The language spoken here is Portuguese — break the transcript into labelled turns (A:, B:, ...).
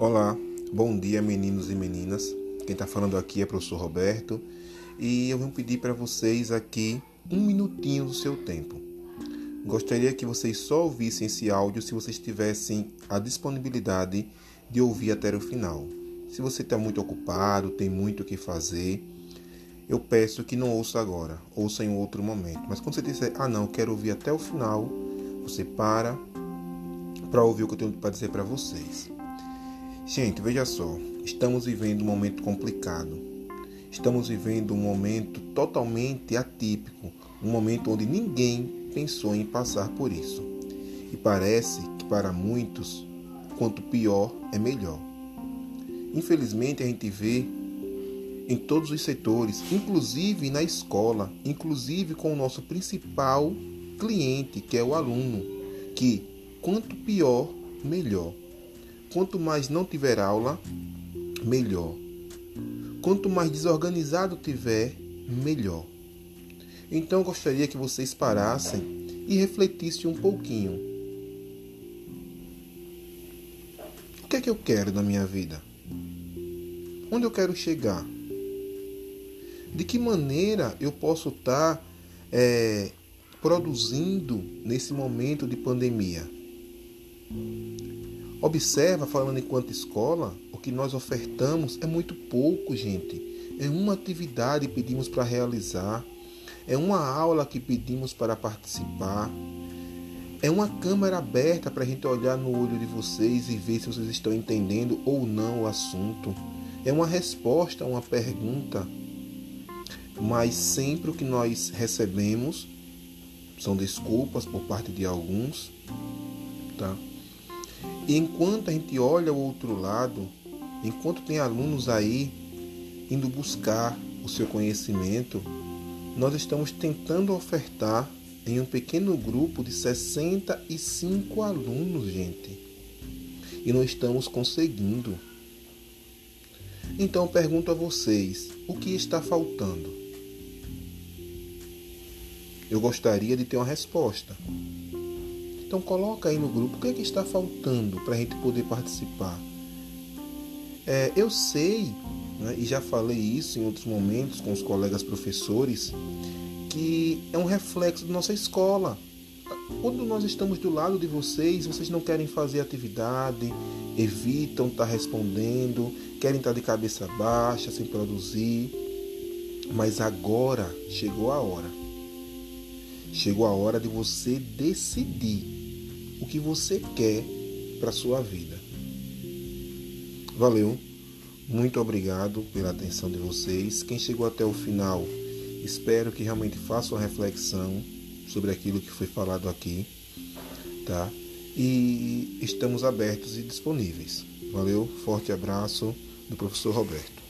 A: Olá, bom dia meninos e meninas. Quem está falando aqui é o professor Roberto e eu vim pedir para vocês aqui um minutinho do seu tempo. Gostaria que vocês só ouvissem esse áudio se vocês tivessem a disponibilidade de ouvir até o final. Se você está muito ocupado, tem muito o que fazer, eu peço que não ouça agora, ouça em outro momento. Mas quando você disser, ah não, quero ouvir até o final, você para para ouvir o que eu tenho para dizer para vocês. Gente, veja só, estamos vivendo um momento complicado. Estamos vivendo um momento totalmente atípico, um momento onde ninguém pensou em passar por isso. E parece que para muitos, quanto pior é melhor. Infelizmente, a gente vê em todos os setores, inclusive na escola, inclusive com o nosso principal cliente, que é o aluno, que quanto pior, melhor. Quanto mais não tiver aula, melhor. Quanto mais desorganizado tiver, melhor. Então gostaria que vocês parassem e refletissem um pouquinho. O que é que eu quero na minha vida? Onde eu quero chegar? De que maneira eu posso estar é, produzindo nesse momento de pandemia? Observa, falando enquanto escola, o que nós ofertamos é muito pouco, gente. É uma atividade que pedimos para realizar, é uma aula que pedimos para participar, é uma câmera aberta para a gente olhar no olho de vocês e ver se vocês estão entendendo ou não o assunto. É uma resposta a uma pergunta. Mas sempre o que nós recebemos são desculpas por parte de alguns, tá? E enquanto a gente olha o outro lado, enquanto tem alunos aí indo buscar o seu conhecimento, nós estamos tentando ofertar em um pequeno grupo de 65 alunos, gente. E não estamos conseguindo. Então pergunto a vocês, o que está faltando? Eu gostaria de ter uma resposta. Então coloca aí no grupo o que, é que está faltando para a gente poder participar. É, eu sei, né, e já falei isso em outros momentos com os colegas professores, que é um reflexo da nossa escola. Quando nós estamos do lado de vocês, vocês não querem fazer atividade, evitam estar respondendo, querem estar de cabeça baixa, sem produzir. Mas agora chegou a hora. Chegou a hora de você decidir o que você quer para sua vida. Valeu, muito obrigado pela atenção de vocês. Quem chegou até o final, espero que realmente faça uma reflexão sobre aquilo que foi falado aqui, tá? E estamos abertos e disponíveis. Valeu, forte abraço do professor Roberto.